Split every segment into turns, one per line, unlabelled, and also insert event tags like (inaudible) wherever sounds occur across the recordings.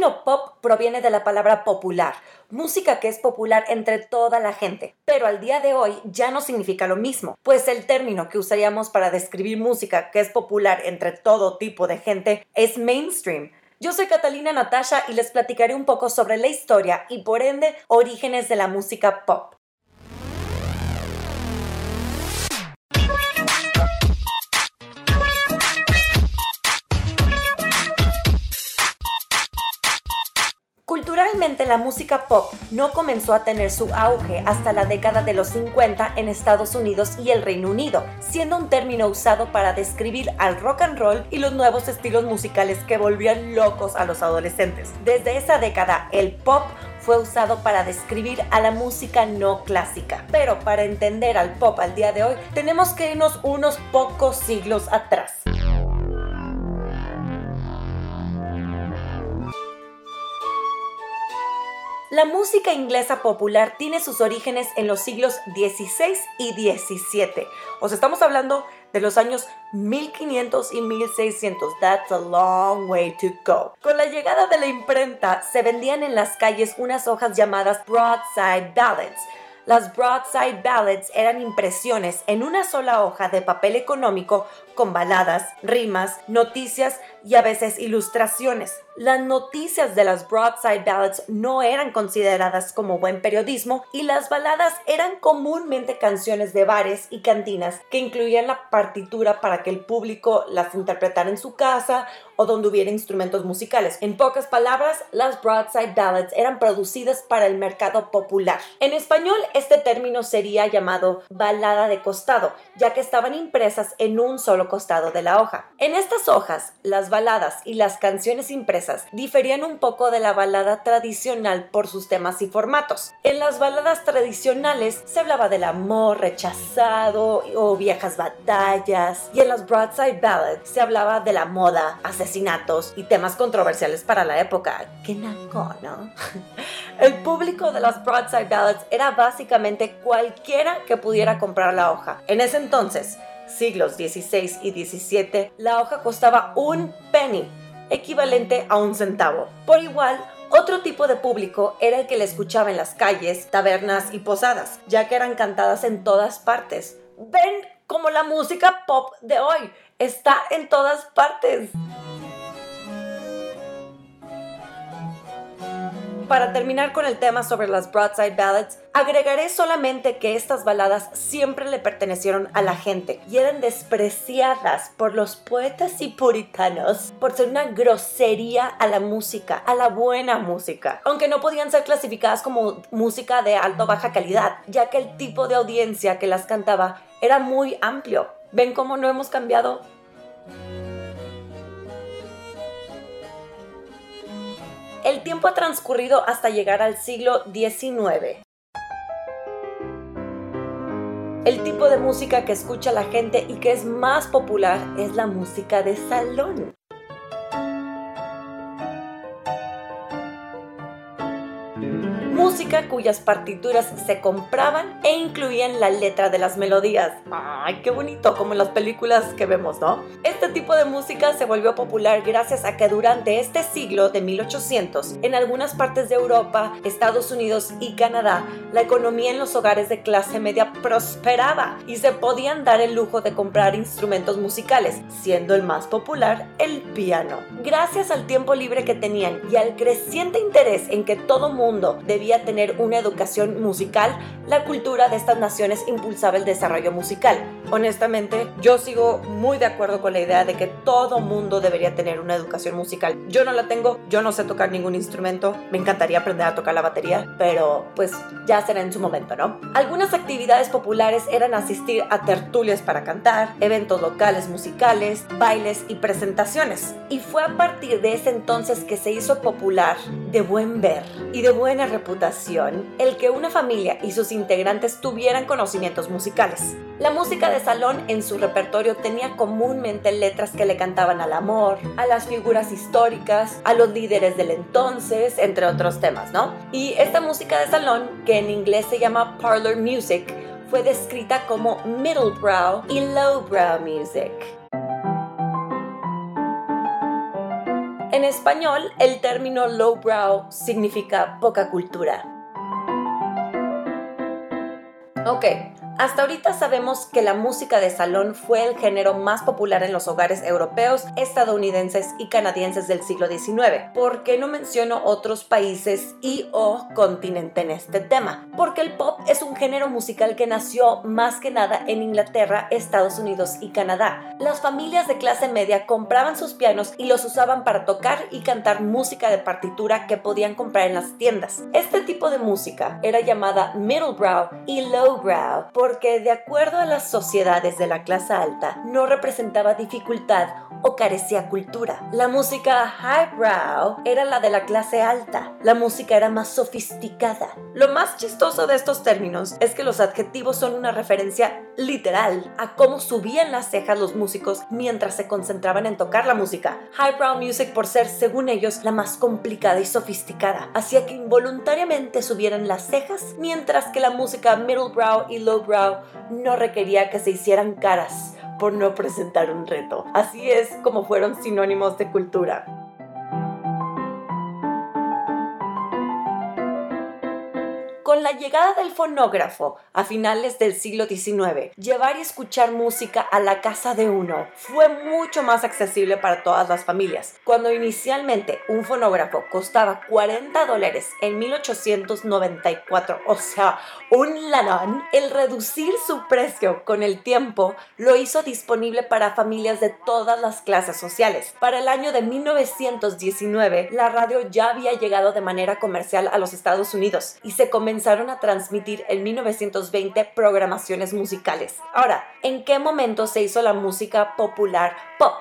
término pop proviene de la palabra popular, música que es popular entre toda la gente, pero al día de hoy ya no significa lo mismo, pues el término que usaríamos para describir música que es popular entre todo tipo de gente es mainstream. Yo soy Catalina Natasha y les platicaré un poco sobre la historia y por ende orígenes de la música pop. La música pop no comenzó a tener su auge hasta la década de los 50 en Estados Unidos y el Reino Unido, siendo un término usado para describir al rock and roll y los nuevos estilos musicales que volvían locos a los adolescentes. Desde esa década, el pop fue usado para describir a la música no clásica. Pero para entender al pop al día de hoy, tenemos que irnos unos pocos siglos atrás. La música inglesa popular tiene sus orígenes en los siglos XVI y XVII. Os estamos hablando de los años 1500 y 1600. That's a long way to go. Con la llegada de la imprenta, se vendían en las calles unas hojas llamadas broadside ballads. Las broadside ballads eran impresiones en una sola hoja de papel económico con baladas, rimas, noticias y a veces ilustraciones. Las noticias de las broadside ballads no eran consideradas como buen periodismo y las baladas eran comúnmente canciones de bares y cantinas que incluían la partitura para que el público las interpretara en su casa o donde hubiera instrumentos musicales. En pocas palabras, las broadside ballads eran producidas para el mercado popular. En español, este término sería llamado balada de costado, ya que estaban impresas en un solo costado de la hoja. En estas hojas, las baladas y las canciones impresas diferían un poco de la balada tradicional por sus temas y formatos. En las baladas tradicionales se hablaba del amor rechazado o viejas batallas y en las broadside ballads se hablaba de la moda, asesinatos y temas controversiales para la época. ¡Qué naco, no! (laughs) El público de las broadside ballads era básicamente cualquiera que pudiera comprar la hoja. En ese entonces, siglos XVI y XVII, la hoja costaba un penny equivalente a un centavo. Por igual, otro tipo de público era el que le escuchaba en las calles, tabernas y posadas, ya que eran cantadas en todas partes. Ven como la música pop de hoy está en todas partes. Para terminar con el tema sobre las broadside ballads, agregaré solamente que estas baladas siempre le pertenecieron a la gente y eran despreciadas por los poetas y puritanos por ser una grosería a la música, a la buena música, aunque no podían ser clasificadas como música de alta o baja calidad, ya que el tipo de audiencia que las cantaba era muy amplio. ¿Ven cómo no hemos cambiado? El tiempo ha transcurrido hasta llegar al siglo XIX. El tipo de música que escucha la gente y que es más popular es la música de salón. Música cuyas partituras se compraban e incluían la letra de las melodías. ¡Ay, qué bonito! Como en las películas que vemos, ¿no? Este tipo de música se volvió popular gracias a que durante este siglo de 1800, en algunas partes de Europa, Estados Unidos y Canadá, la economía en los hogares de clase media prosperaba y se podían dar el lujo de comprar instrumentos musicales, siendo el más popular el piano. Gracias al tiempo libre que tenían y al creciente interés en que todo mundo debía tener una educación musical, la cultura de estas naciones impulsaba el desarrollo musical. Honestamente, yo sigo muy de acuerdo con la idea de que todo mundo debería tener una educación musical. Yo no la tengo, yo no sé tocar ningún instrumento, me encantaría aprender a tocar la batería, pero pues ya será en su momento, ¿no? Algunas actividades populares eran asistir a tertulias para cantar, eventos locales musicales, bailes y presentaciones. Y fue a partir de ese entonces que se hizo popular, de buen ver y de buena reputación el que una familia y sus integrantes tuvieran conocimientos musicales. La música de salón en su repertorio tenía comúnmente letras que le cantaban al amor, a las figuras históricas, a los líderes del entonces, entre otros temas, ¿no? Y esta música de salón, que en inglés se llama parlor music, fue descrita como middle brow y low brow music. En español, el término lowbrow significa poca cultura. Ok, hasta ahorita sabemos que la música de salón fue el género más popular en los hogares europeos, estadounidenses y canadienses del siglo XIX. ¿Por qué no menciono otros países y o continente en este tema? Porque el pop es un género musical que nació más que nada en Inglaterra, Estados Unidos y Canadá. Las familias de clase media compraban sus pianos y los usaban para tocar y cantar música de partitura que podían comprar en las tiendas. Este tipo de música era llamada middlebrow y lowbrow porque de acuerdo a las sociedades de la clase alta no representaba dificultad o carecía cultura. La música highbrow era la de la clase alta. La música era más sofisticada. Lo más chistoso de estos términos es que los adjetivos son una referencia literal a cómo subían las cejas los músicos mientras se concentraban en tocar la música. Highbrow music por ser, según ellos, la más complicada y sofisticada, hacía que involuntariamente subieran las cejas, mientras que la música middlebrow y lowbrow no requería que se hicieran caras por no presentar un reto. Así es como fueron sinónimos de cultura. Con la llegada del fonógrafo a finales del siglo XIX, llevar y escuchar música a la casa de uno fue mucho más accesible para todas las familias. Cuando inicialmente un fonógrafo costaba 40 dólares en 1894, o sea, un lanón, el reducir su precio con el tiempo lo hizo disponible para familias de todas las clases sociales. Para el año de 1919, la radio ya había llegado de manera comercial a los Estados Unidos y se comenzó comenzaron a transmitir en 1920 programaciones musicales. Ahora, ¿en qué momento se hizo la música popular pop?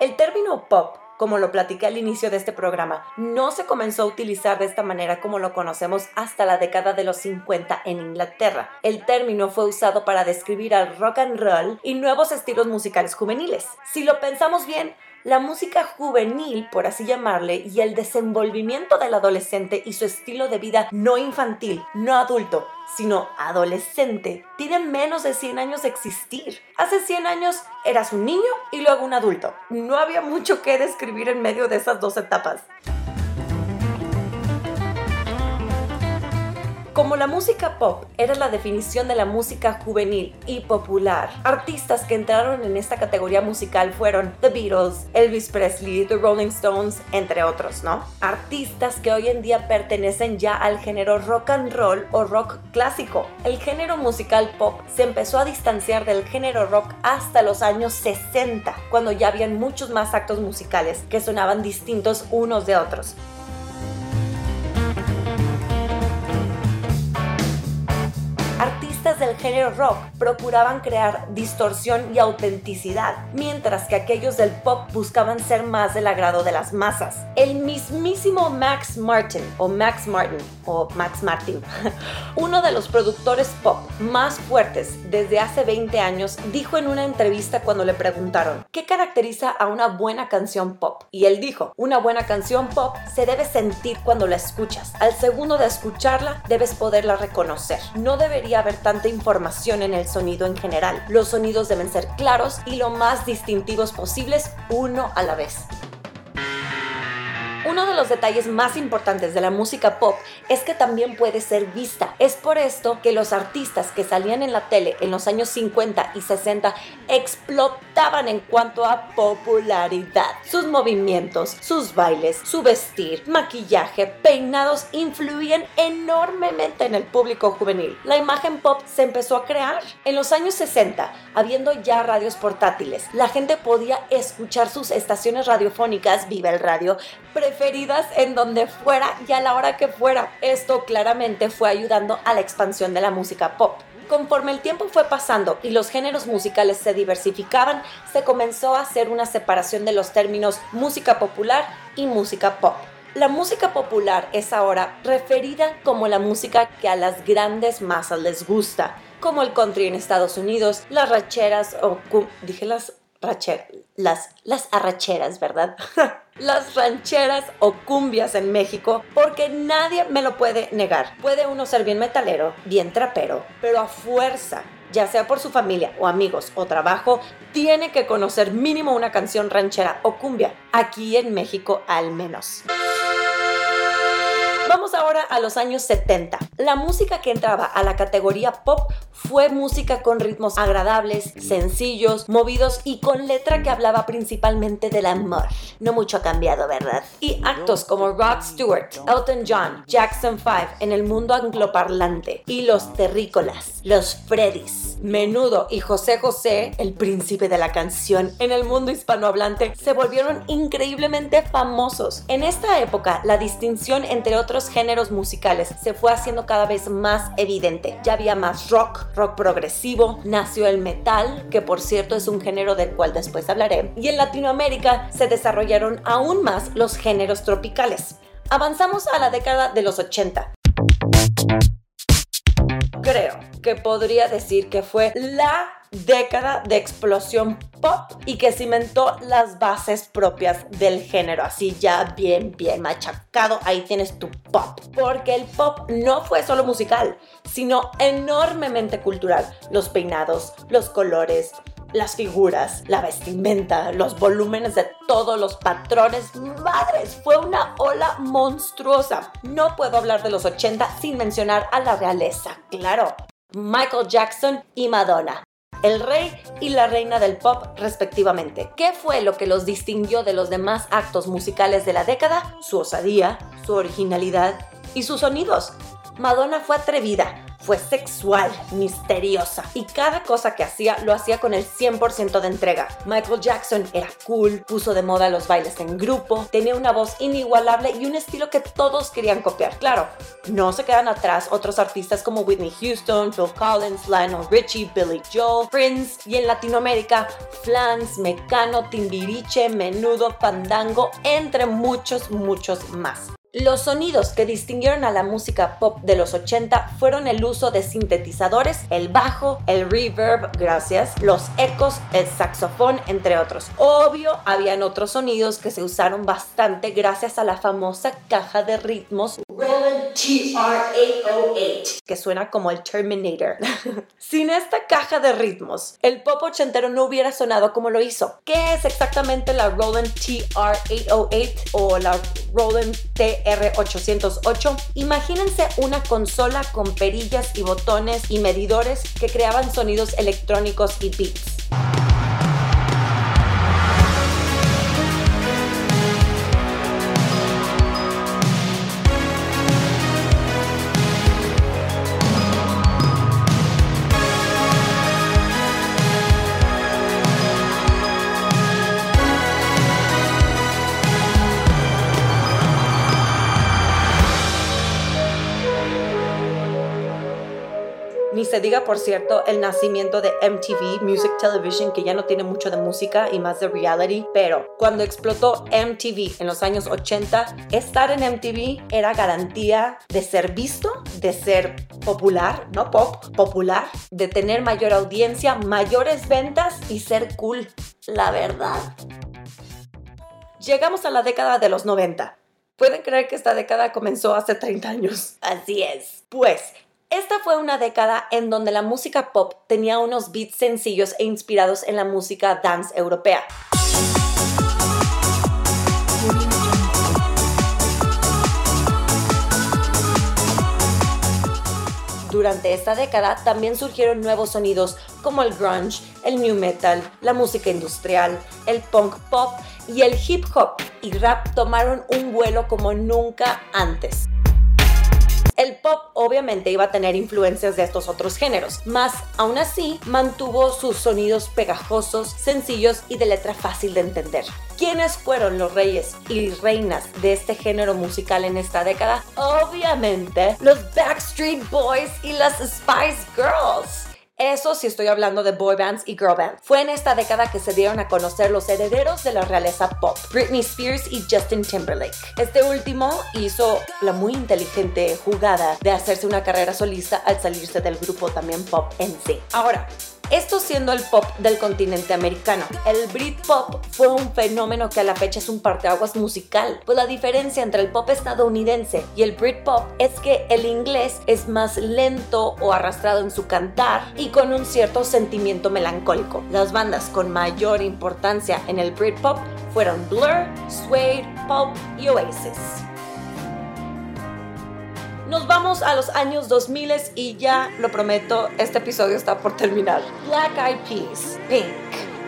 El término pop como lo platiqué al inicio de este programa, no se comenzó a utilizar de esta manera como lo conocemos hasta la década de los 50 en Inglaterra. El término fue usado para describir al rock and roll y nuevos estilos musicales juveniles. Si lo pensamos bien, la música juvenil, por así llamarle, y el desenvolvimiento del adolescente y su estilo de vida no infantil, no adulto, sino adolescente, tienen menos de 100 años de existir. Hace 100 años eras un niño y luego un adulto. No había mucho que describir en medio de esas dos etapas. Como la música pop era la definición de la música juvenil y popular, artistas que entraron en esta categoría musical fueron The Beatles, Elvis Presley, The Rolling Stones, entre otros, ¿no? Artistas que hoy en día pertenecen ya al género rock and roll o rock clásico. El género musical pop se empezó a distanciar del género rock hasta los años 60, cuando ya habían muchos más actos musicales que sonaban distintos unos de otros. Género rock procuraban crear distorsión y autenticidad, mientras que aquellos del pop buscaban ser más del agrado de las masas. El mismísimo Max Martin, o Max Martin, o Max Martin, (laughs) uno de los productores pop más fuertes desde hace 20 años, dijo en una entrevista cuando le preguntaron, ¿qué caracteriza a una buena canción pop? Y él dijo, una buena canción pop se debe sentir cuando la escuchas. Al segundo de escucharla, debes poderla reconocer. No debería haber tanta información en el sonido en general. Los sonidos deben ser claros y lo más distintivos posibles uno a la vez. Uno de los detalles más importantes de la música pop es que también puede ser vista. Es por esto que los artistas que salían en la tele en los años 50 y 60 explotaban en cuanto a popularidad. Sus movimientos, sus bailes, su vestir, maquillaje, peinados influían enormemente en el público juvenil. La imagen pop se empezó a crear en los años 60, habiendo ya radios portátiles. La gente podía escuchar sus estaciones radiofónicas, Viva el Radio, preferidas en donde fuera y a la hora que fuera. Esto claramente fue ayudando a la expansión de la música pop. Conforme el tiempo fue pasando y los géneros musicales se diversificaban, se comenzó a hacer una separación de los términos música popular y música pop. La música popular es ahora referida como la música que a las grandes masas les gusta, como el country en Estados Unidos, las racheras o dije las las, las arracheras, ¿verdad? (laughs) las rancheras o cumbias en México, porque nadie me lo puede negar. Puede uno ser bien metalero, bien trapero, pero a fuerza ya sea por su familia o amigos o trabajo, tiene que conocer mínimo una canción ranchera o cumbia, aquí en México al menos. Vamos ahora a los años 70. La música que entraba a la categoría pop fue música con ritmos agradables, sencillos, movidos y con letra que hablaba principalmente del amor. No mucho ha cambiado, ¿verdad? Y actos como Rod Stewart, Elton John, Jackson 5 en el mundo angloparlante y los terrícolas, los Freddys, Menudo y José José, el príncipe de la canción en el mundo hispanohablante, se volvieron increíblemente famosos. En esta época, la distinción entre otros géneros musicales se fue haciendo cada vez más evidente. Ya había más rock, rock progresivo, nació el metal, que por cierto es un género del cual después hablaré, y en Latinoamérica se desarrollaron aún más los géneros tropicales. Avanzamos a la década de los 80 creo que podría decir que fue la década de explosión pop y que cimentó las bases propias del género, así ya bien, bien machacado, ahí tienes tu pop, porque el pop no fue solo musical, sino enormemente cultural, los peinados, los colores, las figuras, la vestimenta, los volúmenes de todos los patrones. Madres, fue una ola monstruosa. No puedo hablar de los 80 sin mencionar a la realeza, claro. Michael Jackson y Madonna el rey y la reina del pop respectivamente. ¿Qué fue lo que los distinguió de los demás actos musicales de la década? Su osadía, su originalidad y sus sonidos. Madonna fue atrevida, fue sexual, misteriosa y cada cosa que hacía lo hacía con el 100% de entrega. Michael Jackson era cool, puso de moda los bailes en grupo, tenía una voz inigualable y un estilo que todos querían copiar. Claro, no se quedan atrás otros artistas como Whitney Houston, Phil Collins, Lionel Richie, Billy Joel, Prince y en Latinoamérica Flans, Mecano, Timbiriche, Menudo, Pandango, entre muchos, muchos más. Los sonidos que distinguieron a la música pop de los 80 fueron el uso de sintetizadores, el bajo, el reverb, gracias, los ecos, el saxofón, entre otros. Obvio, habían otros sonidos que se usaron bastante gracias a la famosa caja de ritmos Roland TR-808, que suena como el Terminator. (laughs) Sin esta caja de ritmos, el pop ochentero no hubiera sonado como lo hizo. ¿Qué es exactamente la Roland TR-808 o la Roland T R808, imagínense una consola con perillas y botones y medidores que creaban sonidos electrónicos y beats. Ni se diga, por cierto, el nacimiento de MTV, Music Television, que ya no tiene mucho de música y más de reality, pero cuando explotó MTV en los años 80, estar en MTV era garantía de ser visto, de ser popular, no pop, popular, de tener mayor audiencia, mayores ventas y ser cool, la verdad. Llegamos a la década de los 90. Pueden creer que esta década comenzó hace 30 años. Así es. Pues esta fue una década en donde la música pop tenía unos beats sencillos e inspirados en la música dance europea. Durante esta década también surgieron nuevos sonidos como el grunge, el new metal, la música industrial, el punk pop y el hip hop y rap tomaron un vuelo como nunca antes. El pop obviamente iba a tener influencias de estos otros géneros, mas aún así mantuvo sus sonidos pegajosos, sencillos y de letra fácil de entender. ¿Quiénes fueron los reyes y reinas de este género musical en esta década? Obviamente los Backstreet Boys y las Spice Girls. Eso sí estoy hablando de boy bands y girl bands. Fue en esta década que se dieron a conocer los herederos de la realeza pop, Britney Spears y Justin Timberlake. Este último hizo la muy inteligente jugada de hacerse una carrera solista al salirse del grupo también pop en sí. Ahora, Esto siendo el pop del continente americano. El Britpop fue un fenómeno que a la fecha es un parteaguas musical, pues la diferencia entre el pop estadounidense y el Britpop es que el inglés es más lento o arrastrado en su cantar y con un cierto sentimiento melancólico. Las bandas con mayor importancia en el Britpop fueron Blur, Suede, Pulp y Oasis. Nos vamos a los años 2000 y ya lo prometo, este episodio está por terminar. Black Eyed Peas, Pink,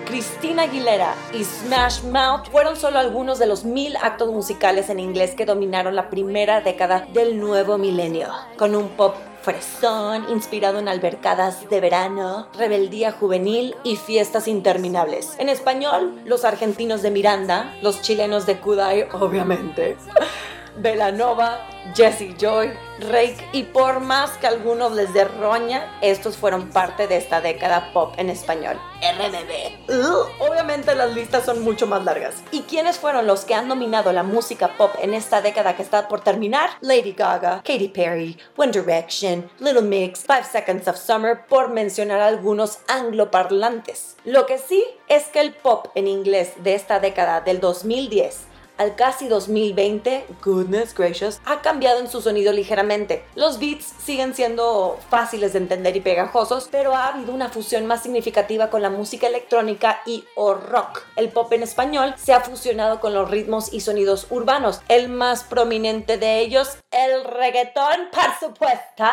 Christina Aguilera y Smash Mouth fueron solo algunos de los mil actos musicales en inglés que dominaron la primera década del nuevo milenio, con un pop fresón, inspirado en albercadas de verano, rebeldía juvenil y fiestas interminables. En español, los argentinos de Miranda, los chilenos de Kudai, obviamente. (laughs) Velanova, Jesse Joy, Rake y por más que algunos les dé roña, estos fueron parte de esta década pop en español. RBB. obviamente las listas son mucho más largas. ¿Y quiénes fueron los que han dominado la música pop en esta década que está por terminar? Lady Gaga, Katy Perry, One Direction, Little Mix, Five Seconds of Summer, por mencionar algunos angloparlantes. Lo que sí es que el pop en inglés de esta década del 2010 al casi 2020, goodness gracious, ha cambiado en su sonido ligeramente. Los beats siguen siendo fáciles de entender y pegajosos, pero ha habido una fusión más significativa con la música electrónica y o rock. El pop en español se ha fusionado con los ritmos y sonidos urbanos. El más prominente de ellos, el reggaetón, por supuesto,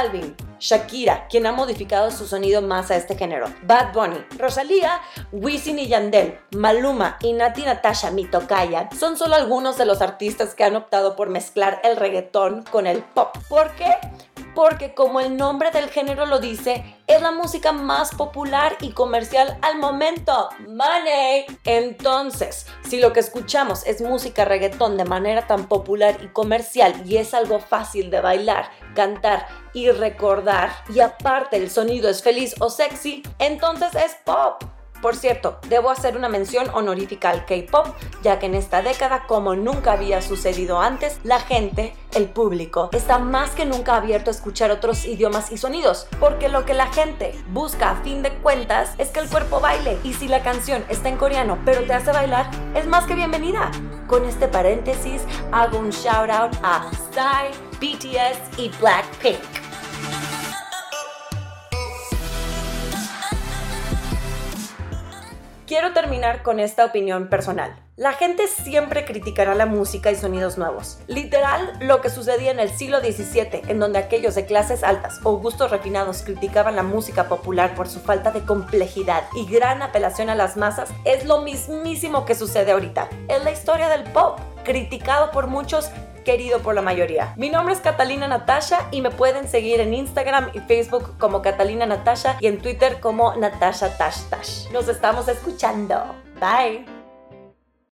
Balvin, Shakira, quien ha modificado su sonido más a este género, Bad Bunny, Rosalía, Wisin y Yandel, Maluma y Nati Natasha Mitokaya son solo algunos de los artistas que han optado por mezclar el reggaetón con el pop. ¿Por qué? Porque como el nombre del género lo dice, es la música más popular y comercial al momento. Money. Entonces, si lo que escuchamos es música reggaetón de manera tan popular y comercial y es algo fácil de bailar, cantar y recordar, y aparte el sonido es feliz o sexy, entonces es pop. Por cierto, debo hacer una mención honorífica al K-Pop, ya que en esta década, como nunca había sucedido antes, la gente, el público, está más que nunca abierto a escuchar otros idiomas y sonidos, porque lo que la gente busca a fin de cuentas es que el cuerpo baile, y si la canción está en coreano pero te hace bailar, es más que bienvenida. Con este paréntesis, hago un shout out a Psy, BTS y Blackpink. Quiero terminar con esta opinión personal. La gente siempre criticará la música y sonidos nuevos. Literal, lo que sucedía en el siglo XVII, en donde aquellos de clases altas o gustos refinados criticaban la música popular por su falta de complejidad y gran apelación a las masas, es lo mismísimo que sucede ahorita. Es la historia del pop, criticado por muchos querido por la mayoría. Mi nombre es Catalina Natasha y me pueden seguir en Instagram y Facebook como Catalina Natasha y en Twitter como Natasha Tash Tash. Nos estamos escuchando. Bye.